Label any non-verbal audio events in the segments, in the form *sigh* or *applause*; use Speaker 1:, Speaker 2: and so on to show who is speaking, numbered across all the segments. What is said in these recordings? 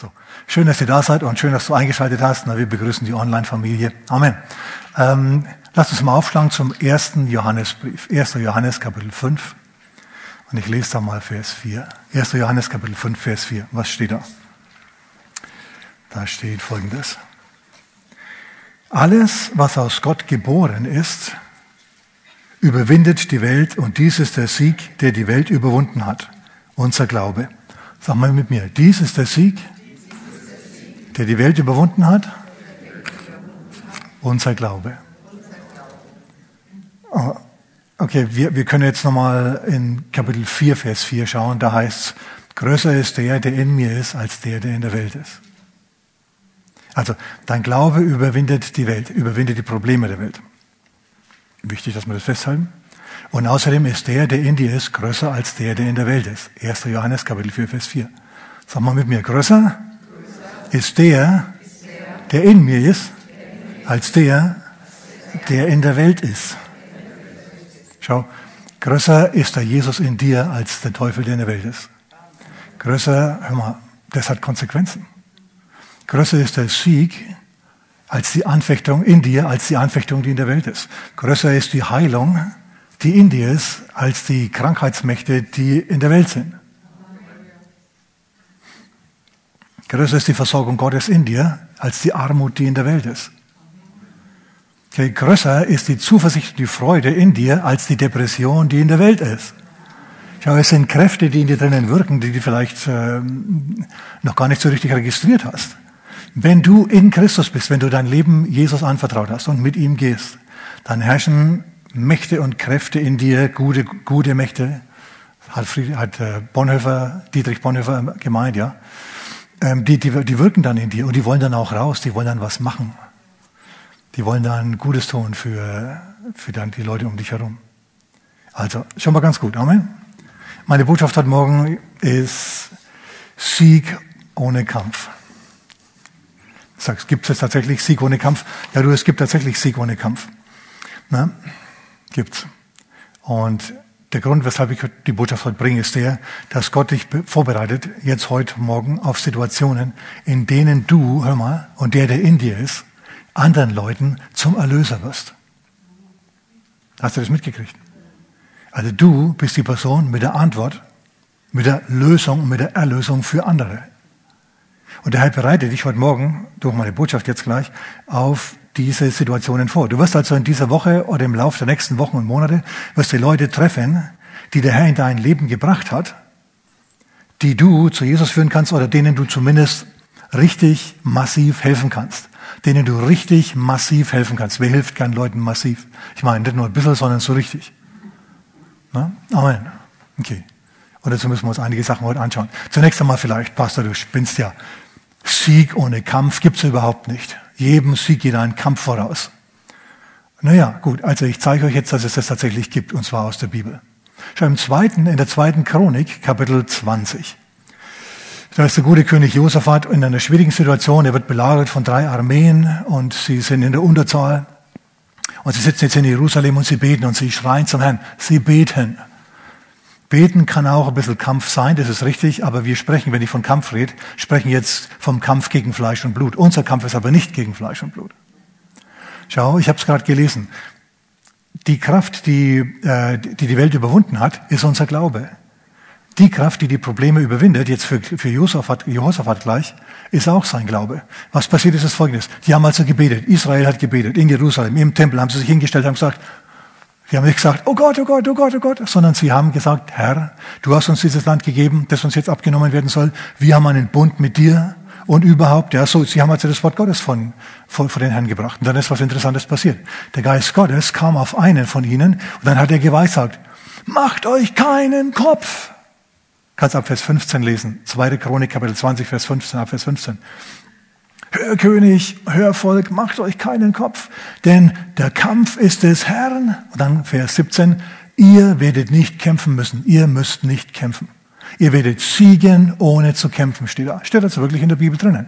Speaker 1: So, schön, dass ihr da seid und schön, dass du eingeschaltet hast. Na, wir begrüßen die Online-Familie. Amen. Ähm, lasst uns mal aufschlagen zum ersten Johannesbrief. 1. Johannes Kapitel 5. Und ich lese da mal Vers 4. 1. Johannes Kapitel 5, Vers 4. Was steht da? Da steht folgendes. Alles, was aus Gott geboren ist, überwindet die Welt und dies ist der Sieg, der die Welt überwunden hat. Unser Glaube. Sag mal mit mir, dies ist der Sieg, der die Welt überwunden hat? Unser Glaube. Oh, okay, wir, wir können jetzt nochmal in Kapitel 4, Vers 4 schauen. Da heißt es, größer ist der, der in mir ist, als der, der in der Welt ist. Also, dein Glaube überwindet die Welt, überwindet die Probleme der Welt. Wichtig, dass wir das festhalten. Und außerdem ist der, der in dir ist, größer als der, der in der Welt ist. 1. Johannes Kapitel 4, Vers 4. Sag mal mit mir, größer ist der, der in mir ist, als der, der in der Welt ist. Schau, größer ist der Jesus in dir als der Teufel, der in der Welt ist. Größer, hör mal, das hat Konsequenzen. Größer ist der Sieg als die Anfechtung in dir, als die Anfechtung, die in der Welt ist. Größer ist die Heilung, die in dir ist, als die Krankheitsmächte, die in der Welt sind. Größer ist die Versorgung Gottes in dir als die Armut, die in der Welt ist. Okay, größer ist die Zuversicht und die Freude in dir als die Depression, die in der Welt ist. Schau, es sind Kräfte, die in dir drinnen wirken, die du vielleicht äh, noch gar nicht so richtig registriert hast. Wenn du in Christus bist, wenn du dein Leben Jesus anvertraut hast und mit ihm gehst, dann herrschen Mächte und Kräfte in dir, gute, gute Mächte, hat, Fried, hat äh, Bonhoeffer, Dietrich Bonhoeffer gemeint, ja ähm, die, die, die wirken dann in dir und die wollen dann auch raus, die wollen dann was machen. Die wollen dann Gutes tun für, für dann die Leute um dich herum. Also, schon mal ganz gut. Amen. Meine Botschaft heute Morgen ist Sieg ohne Kampf. Du sagst, gibt es tatsächlich Sieg ohne Kampf? Ja, du, es gibt tatsächlich Sieg ohne Kampf. Na, gibt's. Und der Grund, weshalb ich die Botschaft heute bringe, ist der, dass Gott dich vorbereitet, jetzt heute Morgen, auf Situationen, in denen du, hör mal, und der, der in dir ist, anderen Leuten zum Erlöser wirst. Hast du das mitgekriegt? Also du bist die Person mit der Antwort, mit der Lösung, mit der Erlösung für andere. Und daher bereite dich heute Morgen, durch meine Botschaft jetzt gleich, auf diese Situationen vor. Du wirst also in dieser Woche oder im Laufe der nächsten Wochen und Monate, wirst du Leute treffen, die der Herr in dein Leben gebracht hat, die du zu Jesus führen kannst oder denen du zumindest richtig massiv helfen kannst. Denen du richtig massiv helfen kannst. Wer hilft keinen Leuten massiv? Ich meine, nicht nur ein bisschen, sondern so richtig. Na? Amen. Okay. Und dazu müssen wir uns einige Sachen heute anschauen. Zunächst einmal vielleicht, Pastor, du spinnst ja. Sieg ohne Kampf gibt's überhaupt nicht. Jedem Sieg geht ein Kampf voraus. Naja, gut, also ich zeige euch jetzt, dass es das tatsächlich gibt, und zwar aus der Bibel. Schau im zweiten, in der zweiten Chronik, Kapitel 20. Da ist der gute König Josaphat in einer schwierigen Situation. Er wird belagert von drei Armeen und sie sind in der Unterzahl. Und sie sitzen jetzt in Jerusalem und sie beten und sie schreien zum Herrn. Sie beten. Beten kann auch ein bisschen Kampf sein, das ist richtig, aber wir sprechen, wenn ich von Kampf rede, sprechen jetzt vom Kampf gegen Fleisch und Blut. Unser Kampf ist aber nicht gegen Fleisch und Blut. Schau, ich habe es gerade gelesen. Die Kraft, die, äh, die die Welt überwunden hat, ist unser Glaube. Die Kraft, die die Probleme überwindet, jetzt für, für Josaphat, Josaphat gleich, ist auch sein Glaube. Was passiert ist, ist Folgendes. Die haben also gebetet. Israel hat gebetet. In Jerusalem, im Tempel haben sie sich hingestellt, haben gesagt, Sie haben nicht gesagt, oh Gott, oh Gott, oh Gott, oh Gott, sondern sie haben gesagt, Herr, du hast uns dieses Land gegeben, das uns jetzt abgenommen werden soll. Wir haben einen Bund mit dir und überhaupt, ja, so, sie haben also das Wort Gottes von, von, von den Herrn gebracht. Und dann ist was Interessantes passiert. Der Geist Gottes kam auf einen von ihnen und dann hat er geweissagt, macht euch keinen Kopf. Kannst ab Vers 15 lesen. Zweite Chronik, Kapitel 20, Vers 15, ab Vers 15. Hör König, hör Volk, macht euch keinen Kopf, denn der Kampf ist des Herrn. Und dann Vers 17, ihr werdet nicht kämpfen müssen, ihr müsst nicht kämpfen. Ihr werdet siegen, ohne zu kämpfen, steht da. Steht also wirklich in der Bibel drinnen.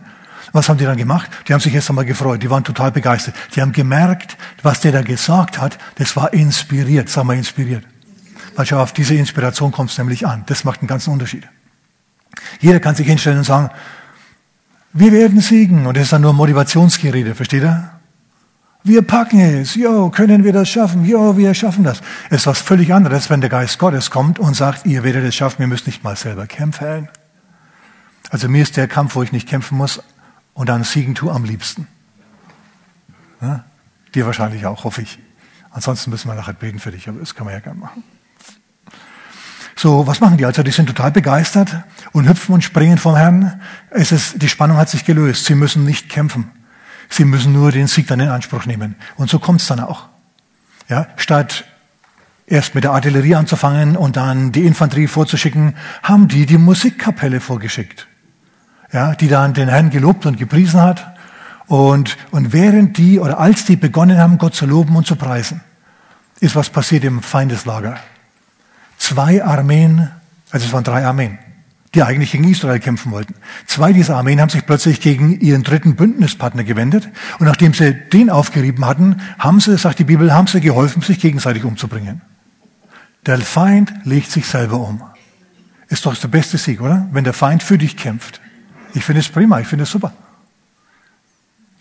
Speaker 1: Was haben die dann gemacht? Die haben sich erst einmal gefreut, die waren total begeistert. Die haben gemerkt, was der da gesagt hat, das war inspiriert, sagen wir inspiriert. Weil schau, auf diese Inspiration kommt es nämlich an. Das macht einen ganzen Unterschied. Jeder kann sich hinstellen und sagen, Wir werden siegen. Und das ist dann nur Motivationsgerede, versteht ihr? Wir packen es. Jo, können wir das schaffen? Jo, wir schaffen das. Es ist was völlig anderes, wenn der Geist Gottes kommt und sagt, ihr werdet es schaffen, ihr müsst nicht mal selber kämpfen. Also mir ist der Kampf, wo ich nicht kämpfen muss und dann siegen tu am liebsten. Ja? Dir wahrscheinlich auch, hoffe ich. Ansonsten müssen wir nachher beten für dich, aber das kann man ja gerne machen. So, was machen die? Also die sind total begeistert und hüpfen und springen vom Herrn. Es ist, die Spannung hat sich gelöst. Sie müssen nicht kämpfen. Sie müssen nur den Sieg dann in Anspruch nehmen. Und so kommt es dann auch. Ja, statt erst mit der Artillerie anzufangen und dann die Infanterie vorzuschicken, haben die die Musikkapelle vorgeschickt. Ja, die dann den Herrn gelobt und gepriesen hat. Und, und während die oder als die begonnen haben, Gott zu loben und zu preisen, ist was passiert im Feindeslager. Zwei Armeen, also es waren drei Armeen, die eigentlich gegen Israel kämpfen wollten. Zwei dieser Armeen haben sich plötzlich gegen ihren dritten Bündnispartner gewendet. Und nachdem sie den aufgerieben hatten, haben sie, sagt die Bibel, haben sie geholfen, sich gegenseitig umzubringen. Der Feind legt sich selber um. Ist doch der beste Sieg, oder? Wenn der Feind für dich kämpft. Ich finde es prima, ich finde es super.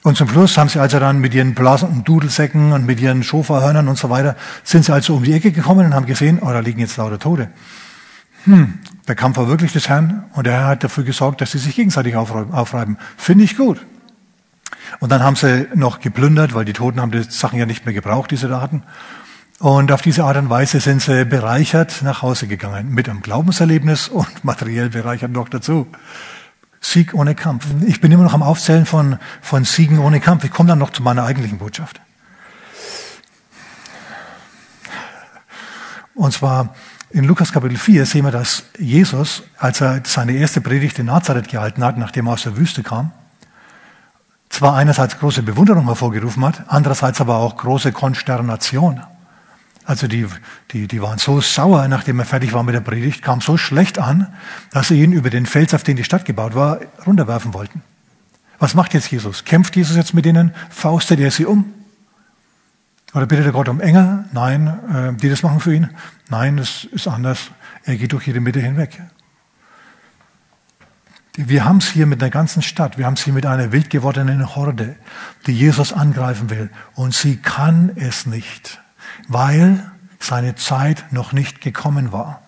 Speaker 1: Und zum Schluss haben sie also dann mit ihren blasenden Dudelsäcken und mit ihren Schofahörnern und so weiter, sind sie also um die Ecke gekommen und haben gesehen, oh, da liegen jetzt lauter Tote. Hm, der Kampf war wirklich des Herrn und der Herr hat dafür gesorgt, dass sie sich gegenseitig aufreiben. Finde ich gut. Und dann haben sie noch geplündert, weil die Toten haben die Sachen ja nicht mehr gebraucht, die sie da hatten. Und auf diese Art und Weise sind sie bereichert nach Hause gegangen. Mit einem Glaubenserlebnis und *laughs* materiell bereichert noch dazu. Sieg ohne Kampf. Ich bin immer noch am Aufzählen von, von Siegen ohne Kampf. Ich komme dann noch zu meiner eigentlichen Botschaft. Und zwar in Lukas Kapitel 4 sehen wir, dass Jesus, als er seine erste Predigt in Nazareth gehalten hat, nachdem er aus der Wüste kam, zwar einerseits große Bewunderung hervorgerufen hat, andererseits aber auch große Konsternation. Also die, die, die waren so sauer, nachdem er fertig war mit der Predigt, kam so schlecht an, dass sie ihn über den Fels, auf den die Stadt gebaut war, runterwerfen wollten. Was macht jetzt Jesus? Kämpft Jesus jetzt mit ihnen? Faustet er sie um? Oder bittet er Gott um Engel? Nein, äh, die das machen für ihn? Nein, das ist anders. Er geht durch jede Mitte hinweg. Wir haben es hier mit einer ganzen Stadt, wir haben es hier mit einer wild gewordenen Horde, die Jesus angreifen will. Und sie kann es nicht, weil seine Zeit noch nicht gekommen war.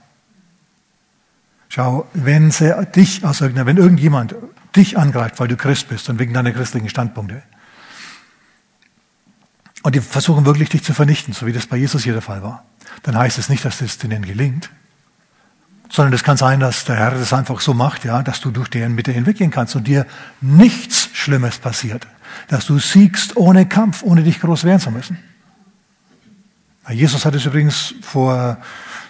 Speaker 1: Schau, wenn sie dich aus irgendeiner, wenn irgendjemand dich angreift, weil du Christ bist und wegen deiner christlichen Standpunkte, und die versuchen wirklich dich zu vernichten, so wie das bei Jesus hier der Fall war, dann heißt es nicht, dass das denen gelingt, sondern es kann sein, dass der Herr das einfach so macht, ja, dass du durch deren Mitte hinweggehen kannst und dir nichts Schlimmes passiert, dass du siegst ohne Kampf, ohne dich groß wehren zu müssen. Jesus hat es übrigens vor,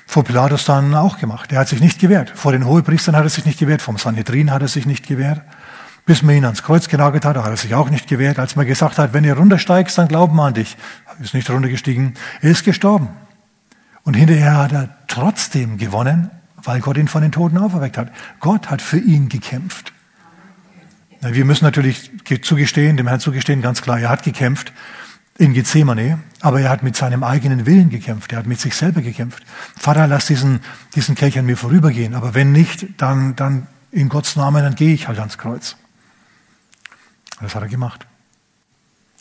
Speaker 1: vor Pilatus dann auch gemacht. Er hat sich nicht gewehrt. Vor den Hohepriestern hat er sich nicht gewehrt. Vom Sanhedrin hat er sich nicht gewehrt. Bis man ihn ans Kreuz genagelt hat, hat er sich auch nicht gewehrt. Als man gesagt hat, wenn ihr runtersteigst, dann glauben wir an dich. Er ist nicht runtergestiegen. Er ist gestorben. Und hinterher hat er trotzdem gewonnen, weil Gott ihn von den Toten auferweckt hat. Gott hat für ihn gekämpft. Wir müssen natürlich zugestehen, dem Herrn zugestehen, ganz klar, er hat gekämpft in Gethsemane, aber er hat mit seinem eigenen Willen gekämpft, er hat mit sich selber gekämpft. Vater, lass diesen, diesen Kelch an mir vorübergehen, aber wenn nicht, dann, dann in Gottes Namen, dann gehe ich halt ans Kreuz. Das hat er gemacht.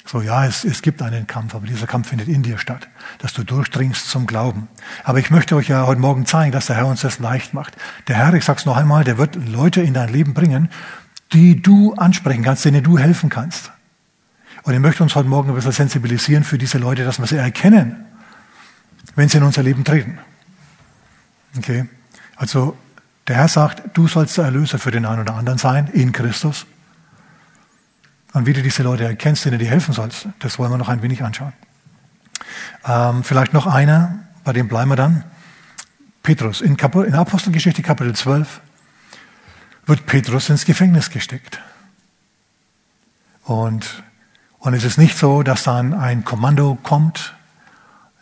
Speaker 1: So, ja, es, es gibt einen Kampf, aber dieser Kampf findet in dir statt, dass du durchdringst zum Glauben. Aber ich möchte euch ja heute Morgen zeigen, dass der Herr uns das leicht macht. Der Herr, ich sag's noch einmal, der wird Leute in dein Leben bringen, die du ansprechen kannst, denen du helfen kannst. Und ich möchte uns heute Morgen ein bisschen sensibilisieren für diese Leute, dass wir sie erkennen, wenn sie in unser Leben treten. Okay? Also, der Herr sagt, du sollst der Erlöser für den einen oder anderen sein, in Christus. Und wie du diese Leute erkennst, denen du helfen sollst, das wollen wir noch ein wenig anschauen. Ähm, vielleicht noch einer, bei dem bleiben wir dann. Petrus. In, Kap in Apostelgeschichte Kapitel 12 wird Petrus ins Gefängnis gesteckt. Und, und es ist nicht so, dass dann ein Kommando kommt,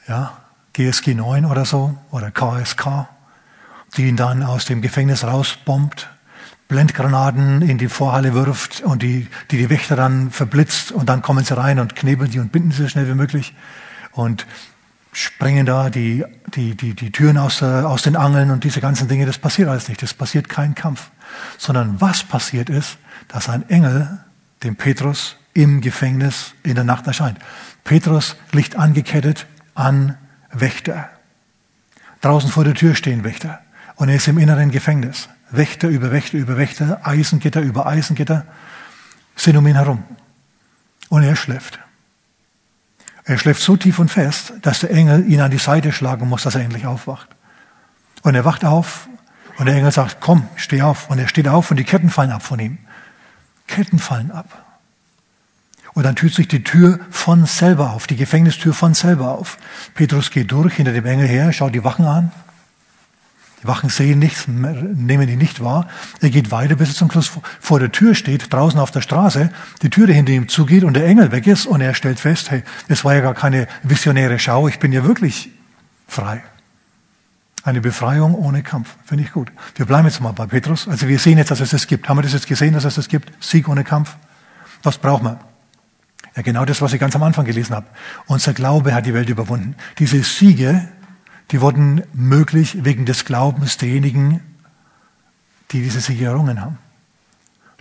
Speaker 1: ja, GSG 9 oder so, oder KSK, die ihn dann aus dem Gefängnis rausbombt Blendgranaten in die Vorhalle wirft und die, die die Wächter dann verblitzt und dann kommen sie rein und knebeln die und binden sie so schnell wie möglich und sprengen da die, die, die, die Türen aus, aus den Angeln und diese ganzen Dinge. Das passiert alles nicht. Das passiert kein Kampf. sondern was passiert ist, dass ein Engel dem Petrus im Gefängnis in der Nacht erscheint. Petrus liegt angekettet an Wächter. Draußen vor der Tür stehen Wächter und er ist im inneren Gefängnis. Wächter über Wächter über Wächter, Eisengitter über Eisengitter sind um ihn herum. Und er schläft. Er schläft so tief und fest, dass der Engel ihn an die Seite schlagen muss, dass er endlich aufwacht. Und er wacht auf und der Engel sagt, komm, steh auf. Und er steht auf und die Ketten fallen ab von ihm. Ketten fallen ab. Und dann tut sich die Tür von selber auf, die Gefängnistür von selber auf. Petrus geht durch hinter dem Engel her, schaut die Wachen an. Die Wachen sehen nichts, nehmen ihn nicht wahr. Er geht weiter, bis er zum Schluss vor der Tür steht, draußen auf der Straße, die Türe hinter ihm zugeht und der Engel weg ist und er stellt fest, hey, es war ja gar keine visionäre Schau, ich bin ja wirklich frei. Eine Befreiung ohne Kampf. Finde ich gut. Wir bleiben jetzt mal bei Petrus. Also wir sehen jetzt, dass es das gibt. Haben wir das jetzt gesehen, dass es das gibt? Sieg ohne Kampf. Was braucht man? Ja, genau das, was ich ganz am Anfang gelesen habe. Unser Glaube hat die Welt überwunden. Diese Siege, die wurden möglich wegen des Glaubens derjenigen, die diese Siege errungen haben.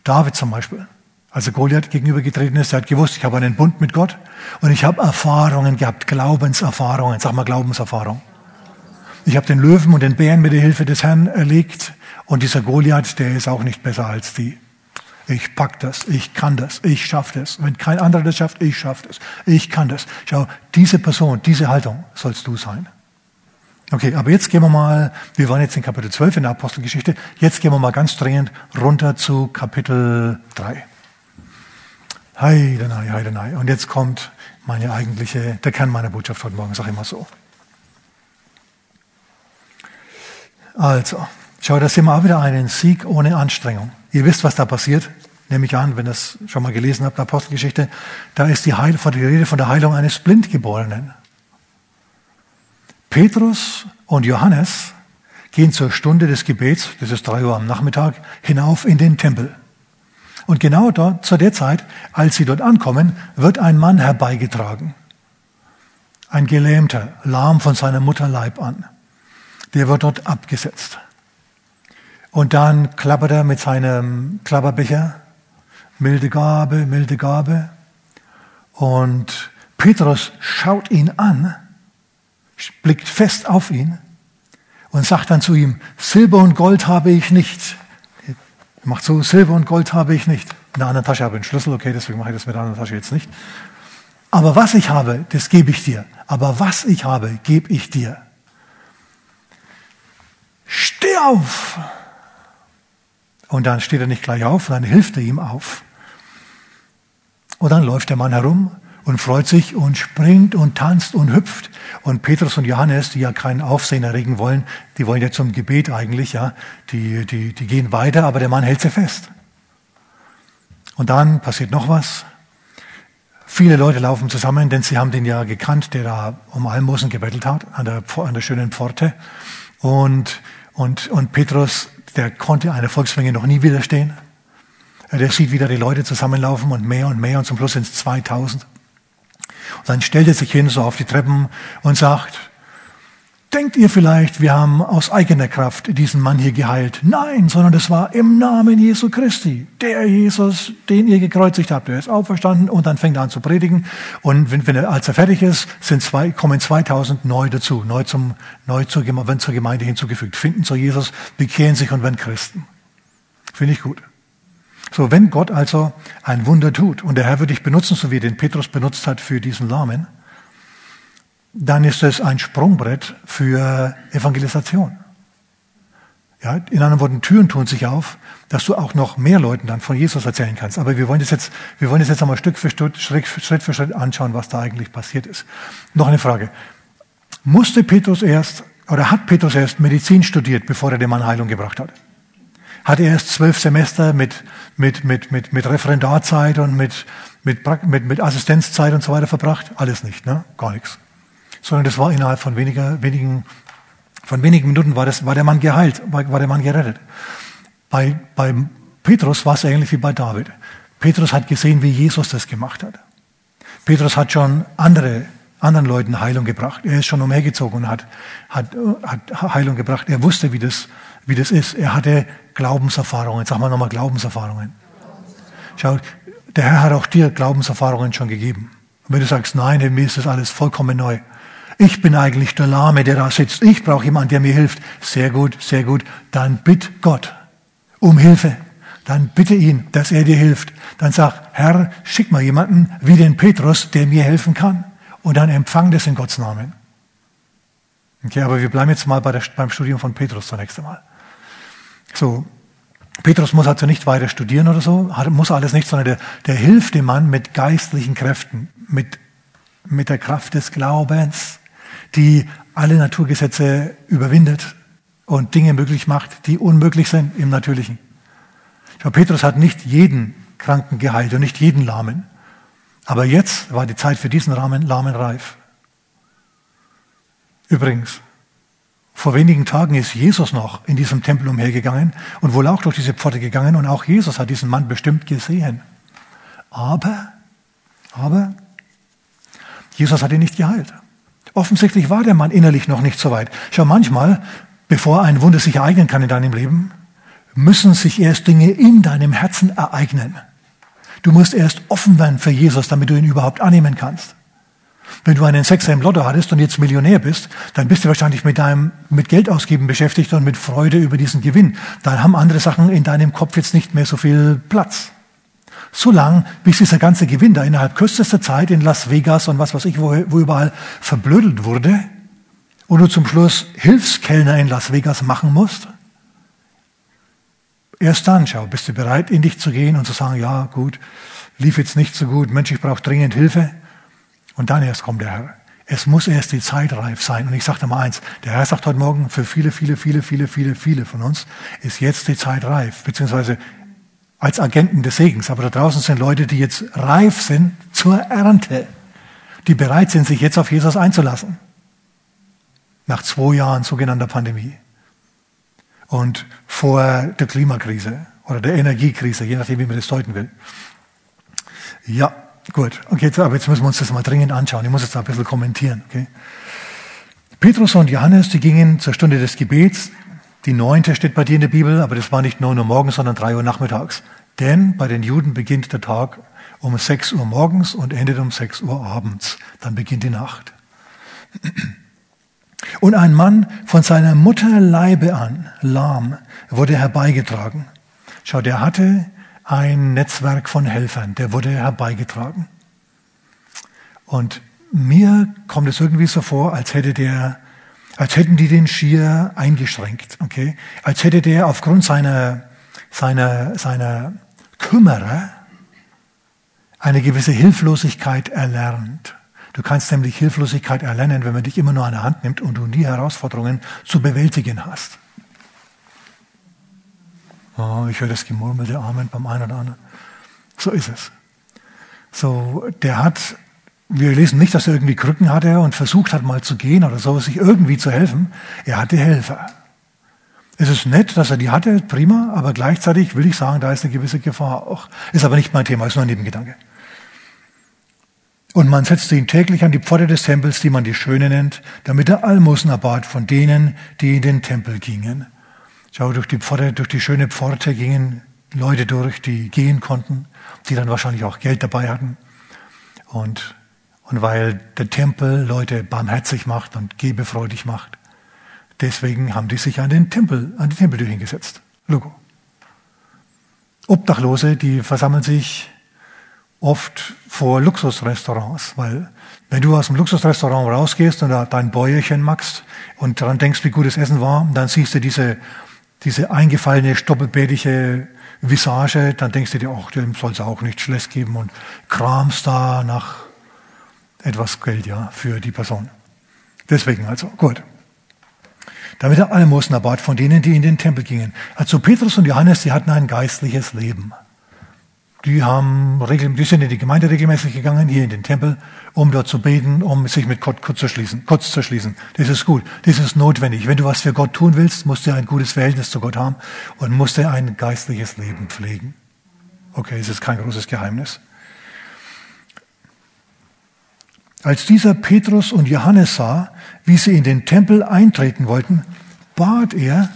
Speaker 1: David zum Beispiel, als er Goliath gegenübergetreten ist, der hat gewusst, ich habe einen Bund mit Gott und ich habe Erfahrungen gehabt, Glaubenserfahrungen. Sag mal Glaubenserfahrung. Ich habe den Löwen und den Bären mit der Hilfe des Herrn erlegt und dieser Goliath, der ist auch nicht besser als die. Ich pack das, ich kann das, ich schaffe das. Wenn kein anderer das schafft, ich schaffe das. Ich kann das. Schau, diese Person, diese Haltung sollst du sein. Okay, aber jetzt gehen wir mal, wir waren jetzt in Kapitel 12 in der Apostelgeschichte, jetzt gehen wir mal ganz dringend runter zu Kapitel 3. Heidenei, heidenei. Und jetzt kommt meine eigentliche, der Kern meiner Botschaft heute Morgen, sag ich mal so. Also, schau, da sehen wir auch wieder einen Sieg ohne Anstrengung. Ihr wisst, was da passiert. Nehme ich an, wenn ihr das schon mal gelesen habt, Apostelgeschichte. Da ist die, Heil, die Rede von der Heilung eines Blindgeborenen. Petrus und Johannes gehen zur Stunde des Gebets, das ist drei Uhr am Nachmittag, hinauf in den Tempel. Und genau dort, zu der Zeit, als sie dort ankommen, wird ein Mann herbeigetragen. Ein Gelähmter, lahm von seiner Mutter Leib an. Der wird dort abgesetzt. Und dann klappert er mit seinem Klapperbecher, milde Gabe, milde Gabe. Und Petrus schaut ihn an blickt fest auf ihn und sagt dann zu ihm, Silber und Gold habe ich nicht. Er macht so, Silber und Gold habe ich nicht. In der anderen Tasche habe ich einen Schlüssel, okay, deswegen mache ich das mit der anderen Tasche jetzt nicht. Aber was ich habe, das gebe ich dir. Aber was ich habe, gebe ich dir. Steh auf! Und dann steht er nicht gleich auf, dann hilft er ihm auf. Und dann läuft der Mann herum und freut sich und springt und tanzt und hüpft. Und Petrus und Johannes, die ja keinen Aufsehen erregen wollen, die wollen ja zum Gebet eigentlich, ja, die, die, die gehen weiter, aber der Mann hält sie fest. Und dann passiert noch was. Viele Leute laufen zusammen, denn sie haben den ja gekannt, der da um Almosen gebettelt hat, an der, an der schönen Pforte. Und, und, und Petrus, der konnte einer Volksmenge noch nie widerstehen. Der sieht wieder die Leute zusammenlaufen und mehr und mehr und zum Schluss sind es 2000. Und dann stellt er sich hin, so auf die Treppen und sagt, denkt ihr vielleicht, wir haben aus eigener Kraft diesen Mann hier geheilt? Nein, sondern das war im Namen Jesu Christi. Der Jesus, den ihr gekreuzigt habt, der ist auferstanden und dann fängt er an zu predigen. Und wenn, wenn er, als er fertig ist, sind zwei, kommen 2000 neu dazu, neu zum, neu zur, werden zur Gemeinde hinzugefügt, finden zu Jesus, bekehren sich und werden Christen. Finde ich gut. So, wenn Gott also ein Wunder tut und der Herr wird dich benutzen, so wie den Petrus benutzt hat für diesen Lahmen, dann ist es ein Sprungbrett für Evangelisation. Ja, in anderen Worten, Türen tun sich auf, dass du auch noch mehr Leuten dann von Jesus erzählen kannst. Aber wir wollen das jetzt, wir wollen das jetzt einmal Stück für Stück, Schritt für Schritt anschauen, was da eigentlich passiert ist. Noch eine Frage. Musste Petrus erst, oder hat Petrus erst Medizin studiert, bevor er dem Mann Heilung gebracht hat? Hat er erst zwölf Semester mit mit, mit, mit, mit Referendarzeit und mit, mit, mit, mit Assistenzzeit und so weiter verbracht? Alles nicht, ne? Gar nichts. Sondern das war innerhalb von weniger, wenigen, von wenigen Minuten war, das, war der Mann geheilt, war, war der Mann gerettet. Bei, bei Petrus war es ähnlich wie bei David. Petrus hat gesehen, wie Jesus das gemacht hat. Petrus hat schon andere, anderen Leuten Heilung gebracht. Er ist schon umhergezogen und hat, hat, hat Heilung gebracht. Er wusste, wie das, wie das ist. Er hatte Glaubenserfahrungen. Sag mal nochmal Glaubenserfahrungen. Schau, der Herr hat auch dir Glaubenserfahrungen schon gegeben. Und wenn du sagst, nein, mir ist das alles vollkommen neu. Ich bin eigentlich der Lahme, der da sitzt. Ich brauche jemanden, der mir hilft. Sehr gut, sehr gut. Dann bitt Gott um Hilfe. Dann bitte ihn, dass er dir hilft. Dann sag, Herr, schick mal jemanden wie den Petrus, der mir helfen kann. Und dann empfang das in Gottes Namen. Okay, aber wir bleiben jetzt mal bei der, beim Studium von Petrus zunächst einmal. So, Petrus muss also nicht weiter studieren oder so, muss alles nicht, sondern der, der hilft dem Mann mit geistlichen Kräften, mit, mit der Kraft des Glaubens, die alle Naturgesetze überwindet und Dinge möglich macht, die unmöglich sind im Natürlichen. Schau, Petrus hat nicht jeden Kranken geheilt und nicht jeden Lahmen. Aber jetzt war die Zeit für diesen Lahmen, Lahmen reif. Übrigens, vor wenigen Tagen ist Jesus noch in diesem Tempel umhergegangen und wohl auch durch diese Pforte gegangen und auch Jesus hat diesen Mann bestimmt gesehen. Aber, aber, Jesus hat ihn nicht geheilt. Offensichtlich war der Mann innerlich noch nicht so weit. Schau, manchmal, bevor ein Wunder sich ereignen kann in deinem Leben, müssen sich erst Dinge in deinem Herzen ereignen. Du musst erst offen werden für Jesus, damit du ihn überhaupt annehmen kannst. Wenn du einen Sechser im Lotto hattest und jetzt Millionär bist, dann bist du wahrscheinlich mit deinem, mit Geld ausgeben beschäftigt und mit Freude über diesen Gewinn. Dann haben andere Sachen in deinem Kopf jetzt nicht mehr so viel Platz. So lang, bis dieser ganze Gewinn da innerhalb kürzester Zeit in Las Vegas und was weiß ich, wo, wo überall verblödelt wurde und du zum Schluss Hilfskellner in Las Vegas machen musst. Erst dann, schau, bist du bereit, in dich zu gehen und zu sagen, ja, gut, lief jetzt nicht so gut, Mensch, ich brauche dringend Hilfe. Und dann erst kommt der Herr. Es muss erst die Zeit reif sein. Und ich sage dir mal eins, der Herr sagt heute Morgen, für viele, viele, viele, viele, viele, viele von uns ist jetzt die Zeit reif, beziehungsweise als Agenten des Segens. Aber da draußen sind Leute, die jetzt reif sind zur Ernte, die bereit sind, sich jetzt auf Jesus einzulassen. Nach zwei Jahren sogenannter Pandemie. Und vor der Klimakrise oder der Energiekrise, je nachdem, wie man das deuten will. Ja, Gut, okay, aber jetzt müssen wir uns das mal dringend anschauen. Ich muss jetzt da ein bisschen kommentieren. Okay? Petrus und Johannes, die gingen zur Stunde des Gebets. Die neunte steht bei dir in der Bibel, aber das war nicht neun Uhr morgens, sondern drei Uhr nachmittags. Denn bei den Juden beginnt der Tag um sechs Uhr morgens und endet um sechs Uhr abends. Dann beginnt die Nacht. Und ein Mann von seiner Mutter Leibe an, lahm, wurde herbeigetragen. Schau, der hatte ein Netzwerk von Helfern, der wurde herbeigetragen. Und mir kommt es irgendwie so vor, als hätte der, als hätten die den schier eingeschränkt, okay? Als hätte der aufgrund seiner, seiner, seiner Kümmerer eine gewisse Hilflosigkeit erlernt. Du kannst nämlich Hilflosigkeit erlernen, wenn man dich immer nur an der Hand nimmt und du nie Herausforderungen zu bewältigen hast. Oh, ich höre das Gemurmel der Armen beim einen oder anderen. So ist es. So, der hat, wir lesen nicht, dass er irgendwie Krücken hatte und versucht hat, mal zu gehen oder so, sich irgendwie zu helfen. Er hatte Helfer. Es ist nett, dass er die hatte, prima, aber gleichzeitig will ich sagen, da ist eine gewisse Gefahr auch. Ist aber nicht mein Thema, ist nur ein Nebengedanke. Und man setzte ihn täglich an die Pforte des Tempels, die man die Schöne nennt, damit er Almosen erbat von denen, die in den Tempel gingen. Schau, durch die Pforte, durch die schöne Pforte gingen Leute durch, die gehen konnten, die dann wahrscheinlich auch Geld dabei hatten. Und, und weil der Tempel Leute barmherzig macht und gebefreudig macht, deswegen haben die sich an den Tempel, an die Tempeltür hingesetzt. Logo. Obdachlose, die versammeln sich oft vor Luxusrestaurants, weil wenn du aus dem Luxusrestaurant rausgehst und da dein Bäuerchen machst und daran denkst, wie gut das Essen war, dann siehst du diese diese eingefallene, stoppelbärtige Visage, dann denkst du dir, ach, dem soll es auch nicht schlecht geben und kramst da nach etwas Geld, ja, für die Person. Deswegen also, gut. Damit er Almosen erbat von denen, die in den Tempel gingen. Also Petrus und Johannes, die hatten ein geistliches Leben. Die, haben, die sind in die Gemeinde regelmäßig gegangen, hier in den Tempel, um dort zu beten, um sich mit Gott kurz zu schließen. Kurz zu schließen. Das ist gut, das ist notwendig. Wenn du was für Gott tun willst, musst du ein gutes Verhältnis zu Gott haben und musst du ein geistliches Leben pflegen. Okay, es ist kein großes Geheimnis. Als dieser Petrus und Johannes sah, wie sie in den Tempel eintreten wollten, bat er,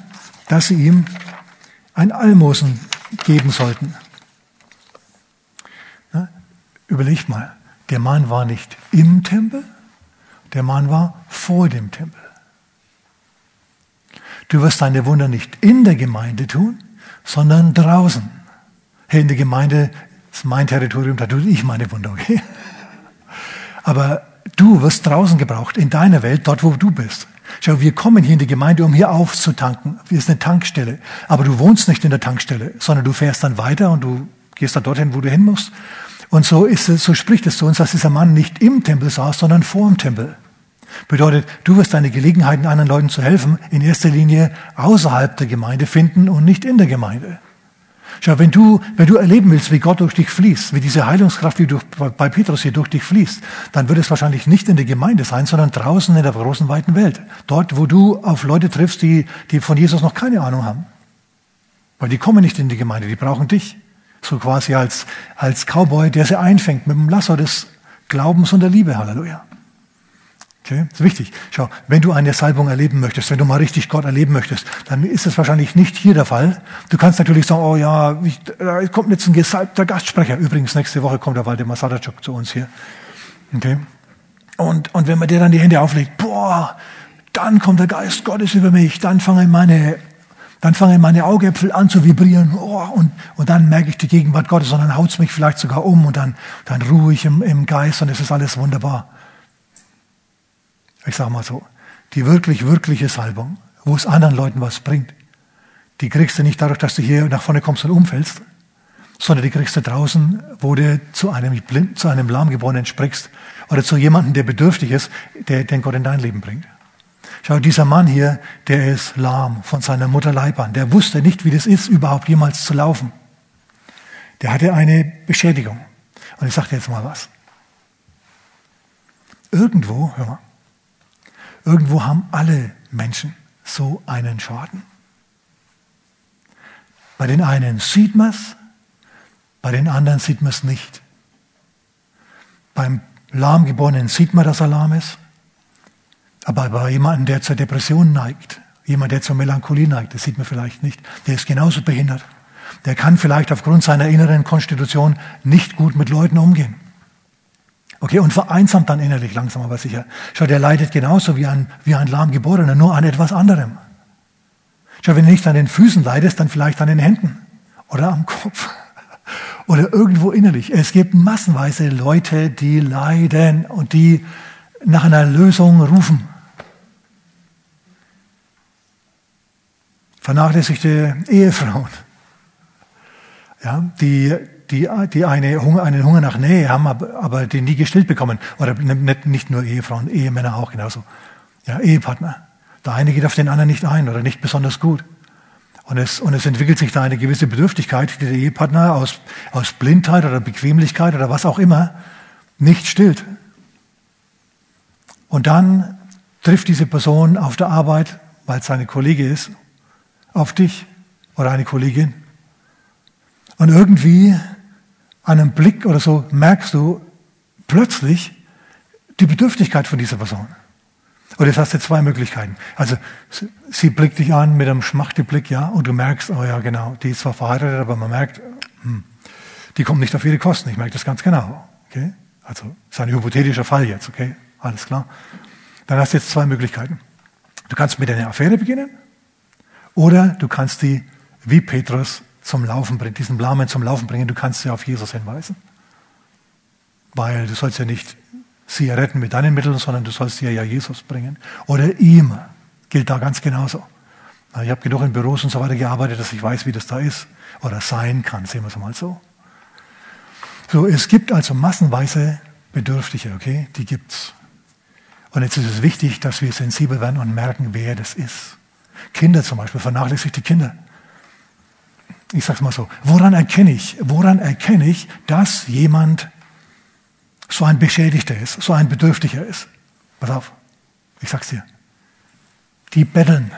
Speaker 1: dass sie ihm ein Almosen geben sollten. Na, überlegt mal, der Mann war nicht im Tempel, der Mann war vor dem Tempel. Du wirst deine Wunder nicht in der Gemeinde tun, sondern draußen. Hey, in der Gemeinde ist mein Territorium, da tue ich meine Wunder, okay? *laughs* Aber du wirst draußen gebraucht, in deiner Welt, dort wo du bist. Schau, wir kommen hier in die Gemeinde, um hier aufzutanken. Wir sind eine Tankstelle. Aber du wohnst nicht in der Tankstelle, sondern du fährst dann weiter und du gehst dann dorthin, wo du hin musst. Und so ist es, so spricht es zu uns, dass dieser Mann nicht im Tempel saß, sondern vor dem Tempel. Bedeutet, du wirst deine Gelegenheiten, anderen Leuten zu helfen, in erster Linie außerhalb der Gemeinde finden und nicht in der Gemeinde. Schau, wenn du, wenn du erleben willst, wie Gott durch dich fließt, wie diese Heilungskraft, wie durch, bei Petrus hier durch dich fließt, dann wird es wahrscheinlich nicht in der Gemeinde sein, sondern draußen in der großen, weiten Welt. Dort, wo du auf Leute triffst, die, die von Jesus noch keine Ahnung haben. Weil die kommen nicht in die Gemeinde, die brauchen dich. So quasi als, als Cowboy, der sie einfängt mit dem Lasso des Glaubens und der Liebe. Halleluja. Okay, das ist wichtig. Schau, wenn du eine Salbung erleben möchtest, wenn du mal richtig Gott erleben möchtest, dann ist es wahrscheinlich nicht hier der Fall. Du kannst natürlich sagen, oh ja, ich, da kommt jetzt ein gesalbter Gastsprecher. Übrigens, nächste Woche kommt der Waldemar Sadachuk zu uns hier. Okay? Und, und wenn man dir dann die Hände auflegt, boah, dann kommt der Geist Gottes über mich, dann fangen meine, dann fangen meine Augäpfel an zu vibrieren, oh, und, und dann merke ich die Gegenwart Gottes und dann haut es mich vielleicht sogar um und dann, dann ruhe ich im, im Geist und es ist alles wunderbar. Ich sage mal so, die wirklich, wirkliche Salbung, wo es anderen Leuten was bringt, die kriegst du nicht dadurch, dass du hier nach vorne kommst und umfällst, sondern die kriegst du draußen, wo du zu einem, blind, zu einem Lahmgeborenen sprichst oder zu jemandem, der bedürftig ist, der den Gott in dein Leben bringt. Schau, dieser Mann hier, der ist lahm von seiner Mutter Leib an. Der wusste nicht, wie das ist, überhaupt jemals zu laufen. Der hatte eine Beschädigung. Und ich sage dir jetzt mal was. Irgendwo, hör mal, Irgendwo haben alle Menschen so einen Schaden. Bei den einen sieht man es, bei den anderen sieht man es nicht. Beim Lahmgeborenen sieht man, dass er lahm ist, aber bei jemandem, der zur Depression neigt, jemand, der zur Melancholie neigt, das sieht man vielleicht nicht, der ist genauso behindert. Der kann vielleicht aufgrund seiner inneren Konstitution nicht gut mit Leuten umgehen. Okay, und vereinsamt dann innerlich langsam aber sicher. Schau, der leidet genauso wie ein, wie ein lahmgeborener, nur an etwas anderem. Schau, wenn du nicht an den Füßen leidest, dann vielleicht an den Händen oder am Kopf *laughs* oder irgendwo innerlich. Es gibt massenweise Leute, die leiden und die nach einer Lösung rufen. Vernachlässigte Ehefrauen, *laughs* ja, die die, die eine Hunger, einen Hunger nach Nähe haben, aber, den nie gestillt bekommen. Oder nicht, nicht nur Ehefrauen, Ehemänner auch genauso. Ja, Ehepartner. Der eine geht auf den anderen nicht ein oder nicht besonders gut. Und es, und es entwickelt sich da eine gewisse Bedürftigkeit, die der Ehepartner aus, aus Blindheit oder Bequemlichkeit oder was auch immer nicht stillt. Und dann trifft diese Person auf der Arbeit, weil es seine Kollege ist, auf dich oder eine Kollegin. Und irgendwie einem Blick oder so merkst du plötzlich die Bedürftigkeit von dieser Person. Und jetzt hast du zwei Möglichkeiten. Also sie blickt dich an mit einem Schmachteblick, ja, und du merkst, oh ja, genau, die ist zwar verheiratet, aber man merkt, hm, die kommt nicht auf ihre Kosten. Ich merke das ganz genau. Okay? Also ist ein hypothetischer Fall jetzt, okay? Alles klar. Dann hast du jetzt zwei Möglichkeiten. Du kannst mit einer Affäre beginnen oder du kannst die wie Petrus zum Laufen bringen, diesen Blamen zum Laufen bringen. Du kannst sie auf Jesus hinweisen. Weil du sollst ja nicht sie retten mit deinen Mitteln, sondern du sollst sie ja Jesus bringen. Oder ihm gilt da ganz genauso. Ich habe genug in Büros und so weiter gearbeitet, dass ich weiß, wie das da ist oder sein kann, sehen wir es mal so. So, es gibt also massenweise Bedürftige, okay? Die gibt's. Und jetzt ist es wichtig, dass wir sensibel werden und merken, wer das ist. Kinder zum Beispiel, vernachlässigte Kinder ich sage es mal so, woran erkenne ich, woran erkenne ich, dass jemand so ein Beschädigter ist, so ein Bedürftiger ist? Pass auf, ich sag's dir. Die betteln.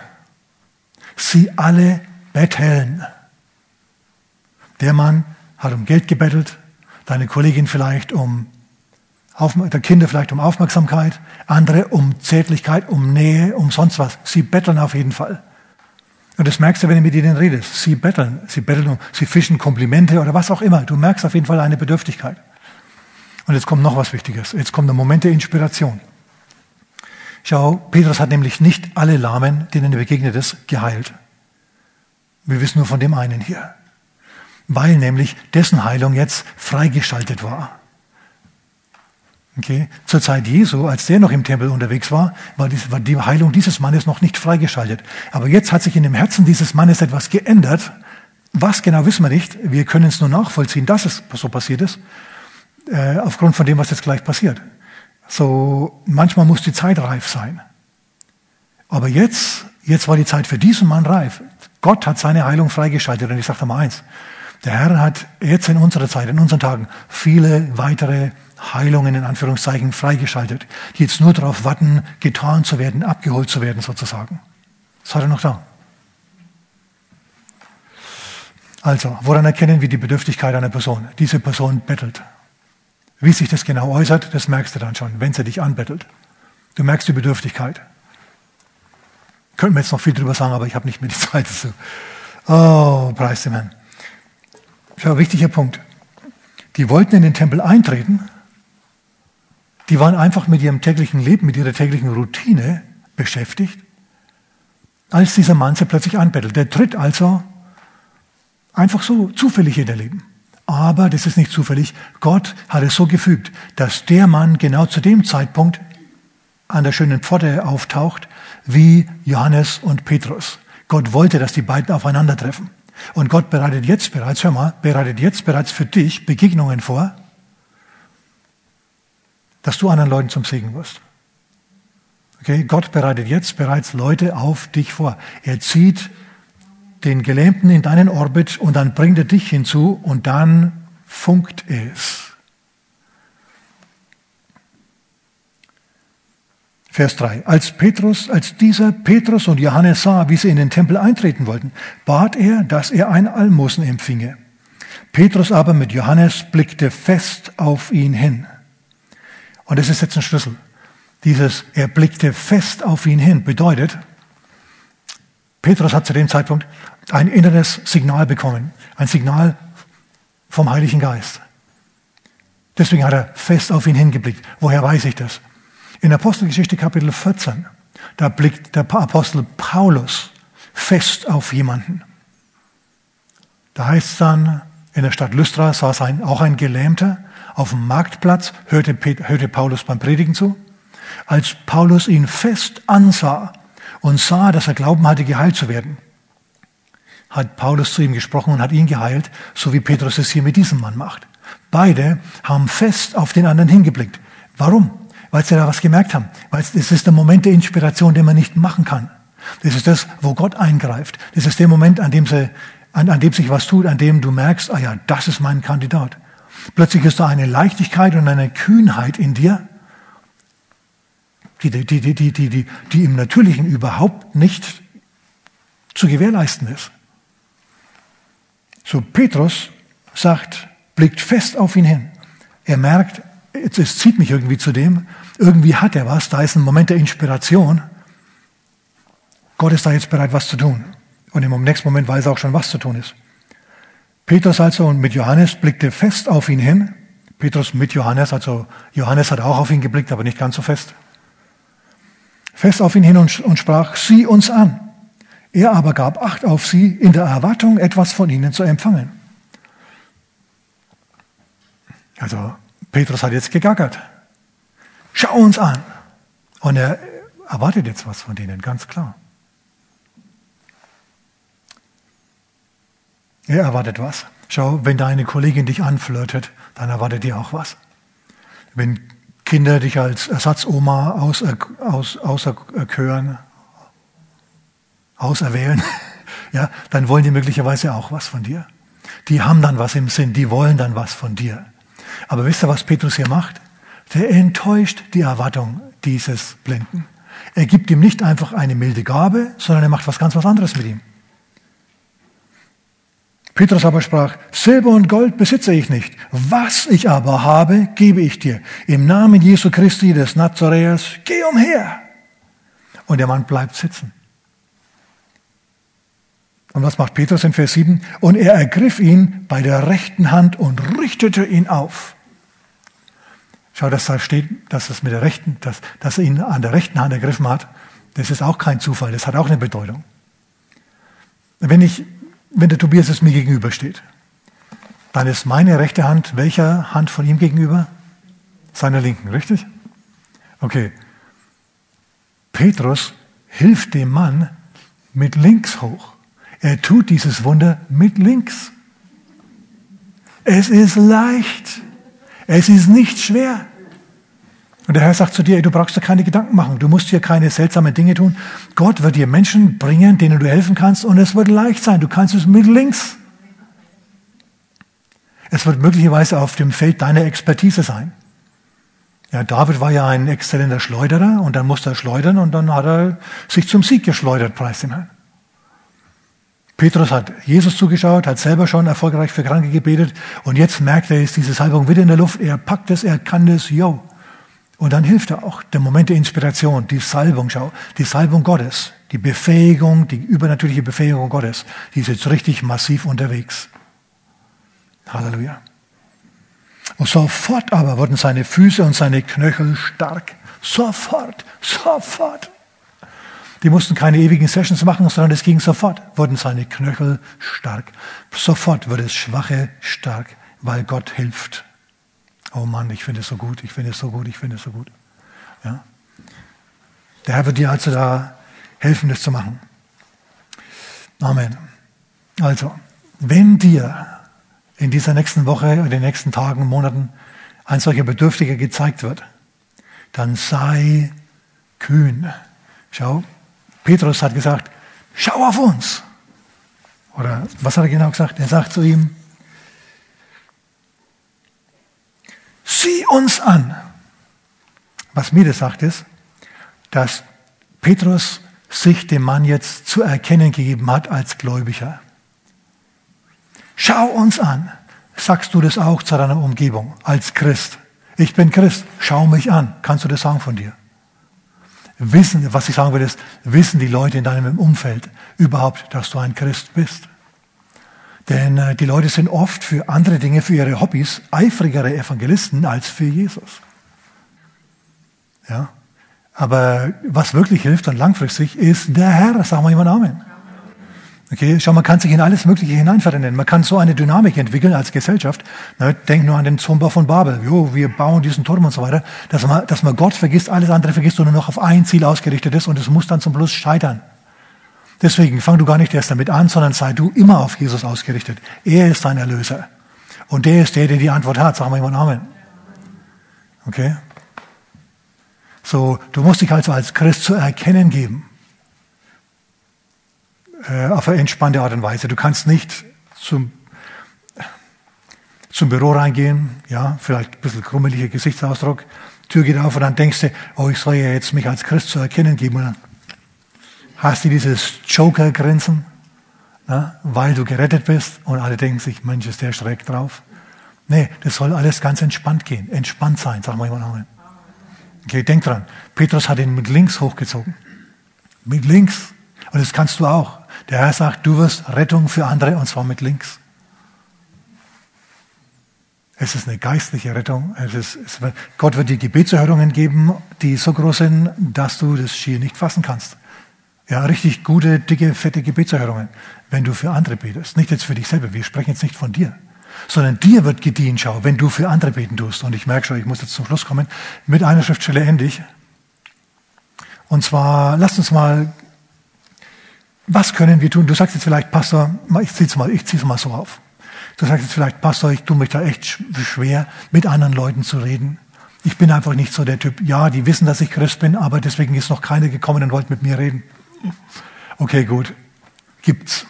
Speaker 1: Sie alle betteln. Der Mann hat um Geld gebettelt, deine Kollegin vielleicht um der Kinder vielleicht um Aufmerksamkeit, andere um Zärtlichkeit, um Nähe, um sonst was. Sie betteln auf jeden Fall. Und das merkst du, wenn du mit ihnen redest. Sie betteln, sie betteln, sie fischen Komplimente oder was auch immer. Du merkst auf jeden Fall eine Bedürftigkeit. Und jetzt kommt noch was Wichtiges. Jetzt kommt der Moment der Inspiration. Schau, Petrus hat nämlich nicht alle Lahmen, denen er begegnet ist, geheilt. Wir wissen nur von dem einen hier. Weil nämlich dessen Heilung jetzt freigeschaltet war. Okay? Zur Zeit Jesu, als der noch im Tempel unterwegs war, war die, Heilung dieses Mannes noch nicht freigeschaltet. Aber jetzt hat sich in dem Herzen dieses Mannes etwas geändert. Was genau wissen wir nicht. Wir können es nur nachvollziehen, dass es so passiert ist, äh, aufgrund von dem, was jetzt gleich passiert. So, manchmal muss die Zeit reif sein. Aber jetzt, jetzt war die Zeit für diesen Mann reif. Gott hat seine Heilung freigeschaltet. Und ich sage mal eins. Der Herr hat jetzt in unserer Zeit, in unseren Tagen, viele weitere Heilungen in Anführungszeichen freigeschaltet, die jetzt nur darauf warten, getan zu werden, abgeholt zu werden sozusagen. Das hat er noch da. Also, woran erkennen wir die Bedürftigkeit einer Person? Diese Person bettelt. Wie sich das genau äußert, das merkst du dann schon, wenn sie dich anbettelt. Du merkst die Bedürftigkeit. Könnten wir jetzt noch viel drüber sagen, aber ich habe nicht mehr die *laughs* Zeit dazu. Oh, preis dem Herrn. Schau, wichtiger Punkt. Die wollten in den Tempel eintreten, die waren einfach mit ihrem täglichen Leben, mit ihrer täglichen Routine beschäftigt, als dieser Mann sie plötzlich anbettelt. Der tritt also einfach so zufällig in ihr Leben. Aber das ist nicht zufällig. Gott hat es so gefügt, dass der Mann genau zu dem Zeitpunkt an der schönen Pforte auftaucht, wie Johannes und Petrus. Gott wollte, dass die beiden aufeinandertreffen. Und Gott bereitet jetzt bereits, hör mal, bereitet jetzt bereits für dich Begegnungen vor, dass du anderen Leuten zum Segen wirst. Okay, Gott bereitet jetzt bereits Leute auf dich vor. Er zieht den Gelähmten in deinen Orbit und dann bringt er dich hinzu und dann funkt es. Vers 3. Als Petrus, als dieser Petrus und Johannes sah, wie sie in den Tempel eintreten wollten, bat er, dass er ein Almosen empfinge. Petrus aber mit Johannes blickte fest auf ihn hin. Und das ist jetzt ein Schlüssel. Dieses, er blickte fest auf ihn hin, bedeutet, Petrus hat zu dem Zeitpunkt ein inneres Signal bekommen, ein Signal vom Heiligen Geist. Deswegen hat er fest auf ihn hingeblickt. Woher weiß ich das? In Apostelgeschichte Kapitel 14, da blickt der Apostel Paulus fest auf jemanden. Da heißt es dann, in der Stadt Lystra saß ein, auch ein Gelähmter, auf dem Marktplatz, hörte, hörte Paulus beim Predigen zu. Als Paulus ihn fest ansah und sah, dass er Glauben hatte, geheilt zu werden, hat Paulus zu ihm gesprochen und hat ihn geheilt, so wie Petrus es hier mit diesem Mann macht. Beide haben fest auf den anderen hingeblickt. Warum? Weil sie da was gemerkt haben. Weil es ist der Moment der Inspiration, den man nicht machen kann. Das ist das, wo Gott eingreift. Das ist der Moment, an dem, sie, an, an dem sich was tut, an dem du merkst, ah ja, das ist mein Kandidat. Plötzlich ist da eine Leichtigkeit und eine Kühnheit in dir, die, die, die, die, die, die, die im Natürlichen überhaupt nicht zu gewährleisten ist. So Petrus sagt, blickt fest auf ihn hin. Er merkt, es zieht mich irgendwie zu dem, irgendwie hat er was, da ist ein Moment der Inspiration. Gott ist da jetzt bereit, was zu tun. Und im nächsten Moment weiß er auch schon, was zu tun ist. Petrus also und mit Johannes blickte fest auf ihn hin. Petrus mit Johannes, also Johannes hat auch auf ihn geblickt, aber nicht ganz so fest. Fest auf ihn hin und, und sprach, sieh uns an. Er aber gab Acht auf sie, in der Erwartung, etwas von ihnen zu empfangen. Also Petrus hat jetzt gegackert. Schau uns an. Und er erwartet jetzt was von denen, ganz klar. Er erwartet was. Schau, wenn deine Kollegin dich anflirtet, dann erwartet ihr auch was. Wenn Kinder dich als Ersatzoma aus, auserkören, auserwählen, *laughs* ja, dann wollen die möglicherweise auch was von dir. Die haben dann was im Sinn, die wollen dann was von dir. Aber wisst ihr, was Petrus hier macht? Der enttäuscht die Erwartung dieses Blinden. Er gibt ihm nicht einfach eine milde Gabe, sondern er macht was ganz was anderes mit ihm. Petrus aber sprach, Silber und Gold besitze ich nicht. Was ich aber habe, gebe ich dir. Im Namen Jesu Christi des Nazaräers, geh umher. Und der Mann bleibt sitzen. Und was macht Petrus in Vers 7? Und er ergriff ihn bei der rechten Hand und richtete ihn auf. Schau, dass da steht, dass es mit der rechten, dass, dass er ihn an der rechten Hand ergriffen hat. Das ist auch kein Zufall, das hat auch eine Bedeutung. Wenn ich, wenn der Tobias es mir gegenübersteht, dann ist meine rechte Hand welcher Hand von ihm gegenüber? Seiner linken, richtig? Okay. Petrus hilft dem Mann mit links hoch. Er tut dieses Wunder mit links. Es ist leicht. Es ist nicht schwer. Und der Herr sagt zu dir, du brauchst dir keine Gedanken machen. Du musst hier keine seltsamen Dinge tun. Gott wird dir Menschen bringen, denen du helfen kannst und es wird leicht sein. Du kannst es mit links. Es wird möglicherweise auf dem Feld deiner Expertise sein. Ja, David war ja ein exzellenter Schleuderer und dann musste er schleudern und dann hat er sich zum Sieg geschleudert, preis dem Herrn. Petrus hat Jesus zugeschaut, hat selber schon erfolgreich für Kranke gebetet und jetzt merkt er, ist diese Salbung wieder in der Luft, er packt es, er kann das, yo. Und dann hilft er auch der Moment der Inspiration, die Salbung, schau, die Salbung Gottes, die Befähigung, die übernatürliche Befähigung Gottes, die ist jetzt richtig massiv unterwegs. Halleluja. Und sofort aber wurden seine Füße und seine Knöchel stark. Sofort, sofort. Die mussten keine ewigen Sessions machen, sondern es ging sofort, wurden seine Knöchel stark. Sofort wird es Schwache stark, weil Gott hilft. Oh Mann, ich finde es so gut, ich finde es so gut, ich finde es so gut. Ja? Der Herr wird dir also da helfen, das zu machen. Amen. Also, wenn dir in dieser nächsten Woche, in den nächsten Tagen, Monaten ein solcher Bedürftiger gezeigt wird, dann sei kühn. Schau, Petrus hat gesagt, schau auf uns. Oder was hat er genau gesagt? Er sagt zu ihm, sieh uns an. Was mir das sagt ist, dass Petrus sich dem Mann jetzt zu erkennen gegeben hat als Gläubiger. Schau uns an. Sagst du das auch zu deiner Umgebung als Christ? Ich bin Christ, schau mich an. Kannst du das sagen von dir? Wissen, was ich sagen will, ist, wissen die Leute in deinem Umfeld überhaupt, dass du ein Christ bist? Denn äh, die Leute sind oft für andere Dinge, für ihre Hobbys, eifrigere Evangelisten als für Jesus. Ja? Aber was wirklich hilft und langfristig ist der Herr. Sagen wir jemand Amen. Okay, schau, man kann sich in alles Mögliche hineinverändern. Man kann so eine Dynamik entwickeln als Gesellschaft. Ne, denk nur an den Turmbau von Babel. Jo, wir bauen diesen Turm und so weiter. Dass man, dass man Gott vergisst, alles andere vergisst und nur noch auf ein Ziel ausgerichtet ist und es muss dann zum Schluss scheitern. Deswegen fang du gar nicht erst damit an, sondern sei du immer auf Jesus ausgerichtet. Er ist dein Erlöser. Und der ist der, der die Antwort hat. Sagen wir jemand Amen. Okay? So, du musst dich also als Christ zu erkennen geben äh, auf eine entspannte Art und Weise. Du kannst nicht zum, zum Büro reingehen, ja, vielleicht ein bisschen krummeliger Gesichtsausdruck, Tür geht auf und dann denkst du, oh, ich soll ja jetzt mich als Christ zu erkennen geben. Und dann hast du dieses Joker-Grinsen, weil du gerettet bist und alle denken sich, Mensch, ist der schräg drauf. Nee, das soll alles ganz entspannt gehen, entspannt sein, sagen wir mal. Okay, denk dran, Petrus hat ihn mit links hochgezogen. Mit links. Und das kannst du auch. Der Herr sagt, du wirst Rettung für andere und zwar mit links. Es ist eine geistliche Rettung. Ist, es, Gott wird dir Gebetserhörungen geben, die so groß sind, dass du das schier nicht fassen kannst. Ja, richtig gute, dicke, fette Gebetserhörungen, wenn du für andere betest. Nicht jetzt für dich selber, wir sprechen jetzt nicht von dir. Sondern dir wird gedient, schau, wenn du für andere beten tust. Und ich merke schon, ich muss jetzt zum Schluss kommen. Mit einer Schriftstelle endlich. Und zwar, lasst uns mal was können wir tun? Du sagst jetzt vielleicht, Pastor, ich ziehe es mal, ich mal so auf. Du sagst jetzt vielleicht, Pastor, ich tue mich da echt schwer, mit anderen Leuten zu reden. Ich bin einfach nicht so der Typ. Ja, die wissen, dass ich Christ bin, aber deswegen ist noch keiner gekommen und wollte mit mir reden. Okay, gut. Gibt's.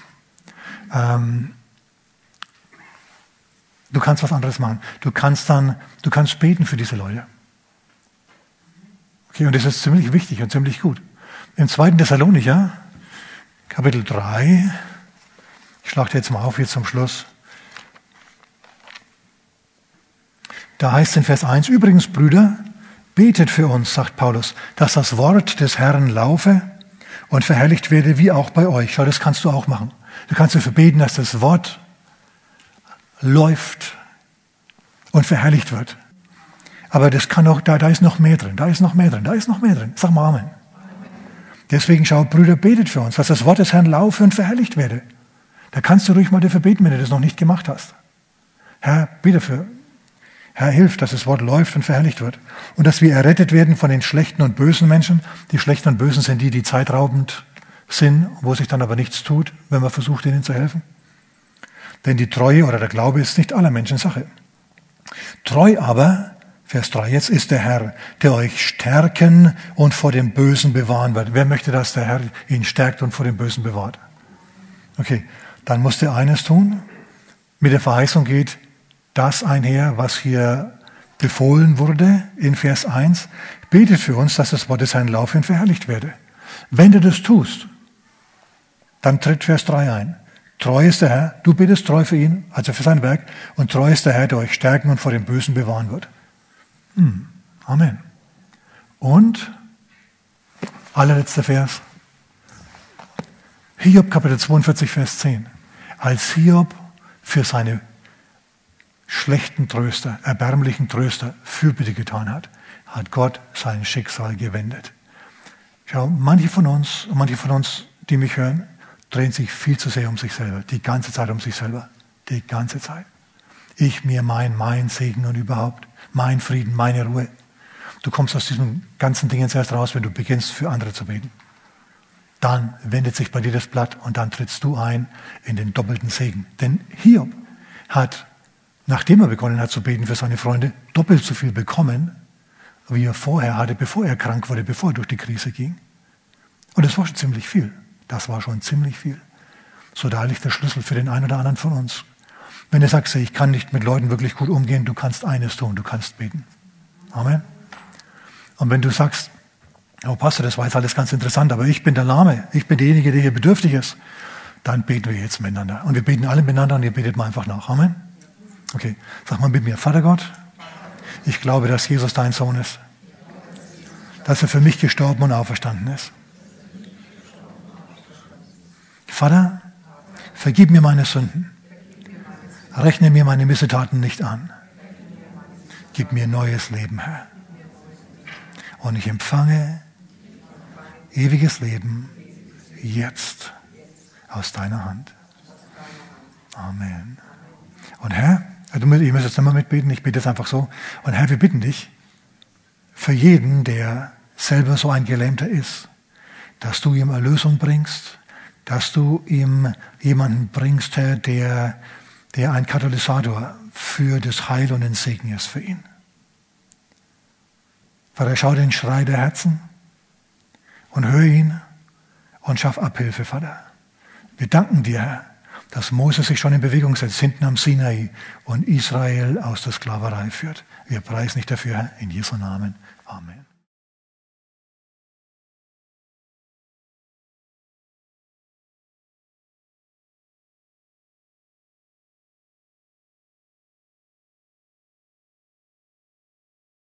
Speaker 1: Ähm, du kannst was anderes machen. Du kannst dann, du kannst beten für diese Leute. Okay, und das ist ziemlich wichtig und ziemlich gut. Im zweiten Thessalonicher, Kapitel 3. Ich schlage jetzt mal auf hier zum Schluss. Da heißt in Vers 1, übrigens Brüder, betet für uns, sagt Paulus, dass das Wort des Herrn laufe und verherrlicht werde, wie auch bei euch. Schau, das kannst du auch machen. Du kannst dafür beten, dass das Wort läuft und verherrlicht wird. Aber das kann auch, da, da ist noch mehr drin, da ist noch mehr drin, da ist noch mehr drin. Sag mal Amen. Deswegen schau, Brüder, betet für uns, dass das Wort des Herrn laufe und verherrlicht werde. Da kannst du ruhig mal dafür beten, wenn du das noch nicht gemacht hast. Herr, bitte für, Herr, hilf, dass das Wort läuft und verherrlicht wird. Und dass wir errettet werden von den schlechten und bösen Menschen. Die schlechten und bösen sind die, die zeitraubend sind, wo sich dann aber nichts tut, wenn man versucht, ihnen zu helfen. Denn die Treue oder der Glaube ist nicht aller Menschen Sache. Treu aber, Vers 3 jetzt, ist der Herr, der euch stärken und vor dem Bösen bewahren wird. Wer möchte, dass der Herr ihn stärkt und vor dem Bösen bewahrt? Okay, dann musst du eines tun. Mit der Verheißung geht das einher, was hier befohlen wurde in Vers 1. Betet für uns, dass das Wort des Herrn laufe und verherrlicht werde. Wenn du das tust, dann tritt Vers 3 ein. Treu ist der Herr, du betest treu für ihn, also für sein Werk, und treu ist der Herr, der euch stärken und vor dem Bösen bewahren wird. Hm. Amen. Und allerletzter Vers. Hiob Kapitel 42, Vers 10. Als Hiob für seine schlechten Tröster, erbärmlichen Tröster Fürbitte getan hat, hat Gott sein Schicksal gewendet. Schau, manche von uns, manche von uns, die mich hören, drehen sich viel zu sehr um sich selber, die ganze Zeit um sich selber, die ganze Zeit. Ich, mir, mein, mein Segen und überhaupt, mein Frieden, meine Ruhe. Du kommst aus diesen ganzen Dingen erst raus, wenn du beginnst, für andere zu beten. Dann wendet sich bei dir das Blatt und dann trittst du ein in den doppelten Segen. Denn Hiob hat, nachdem er begonnen hat zu beten für seine Freunde, doppelt so viel bekommen, wie er vorher hatte, bevor er krank wurde, bevor er durch die Krise ging. Und das war schon ziemlich viel. Das war schon ziemlich viel. So da liegt der Schlüssel für den einen oder anderen von uns. Wenn du sagst, ich kann nicht mit Leuten wirklich gut umgehen, du kannst eines tun, du kannst beten. Amen. Und wenn du sagst, oh Pastor, das war jetzt alles ganz interessant, aber ich bin der Lahme, ich bin derjenige, der hier bedürftig ist, dann beten wir jetzt miteinander. Und wir beten alle miteinander und ihr betet mal einfach nach. Amen. Okay, sag mal mit mir, Vater Gott, ich glaube, dass Jesus dein Sohn ist, dass er für mich gestorben und auferstanden ist. Vater, vergib mir meine Sünden. Rechne mir meine Missetaten nicht an. Gib mir neues Leben, Herr. Und ich empfange ewiges Leben jetzt aus deiner Hand. Amen. Und Herr, du musst, ihr müsst jetzt immer mitbeten, ich bete jetzt einfach so. Und Herr, wir bitten dich, für jeden, der selber so ein Gelähmter ist, dass du ihm Erlösung bringst, dass du ihm jemanden bringst, Herr, der, der ein Katalysator für das Heil und den Segen ist für ihn. Vater, schau den Schrei der Herzen und hör ihn und schaff Abhilfe, Vater. Wir danken dir, Herr, dass Moses sich schon in Bewegung setzt, hinten am Sinai und Israel aus der Sklaverei führt. Wir preisen dich dafür, in Jesu Namen. Amen.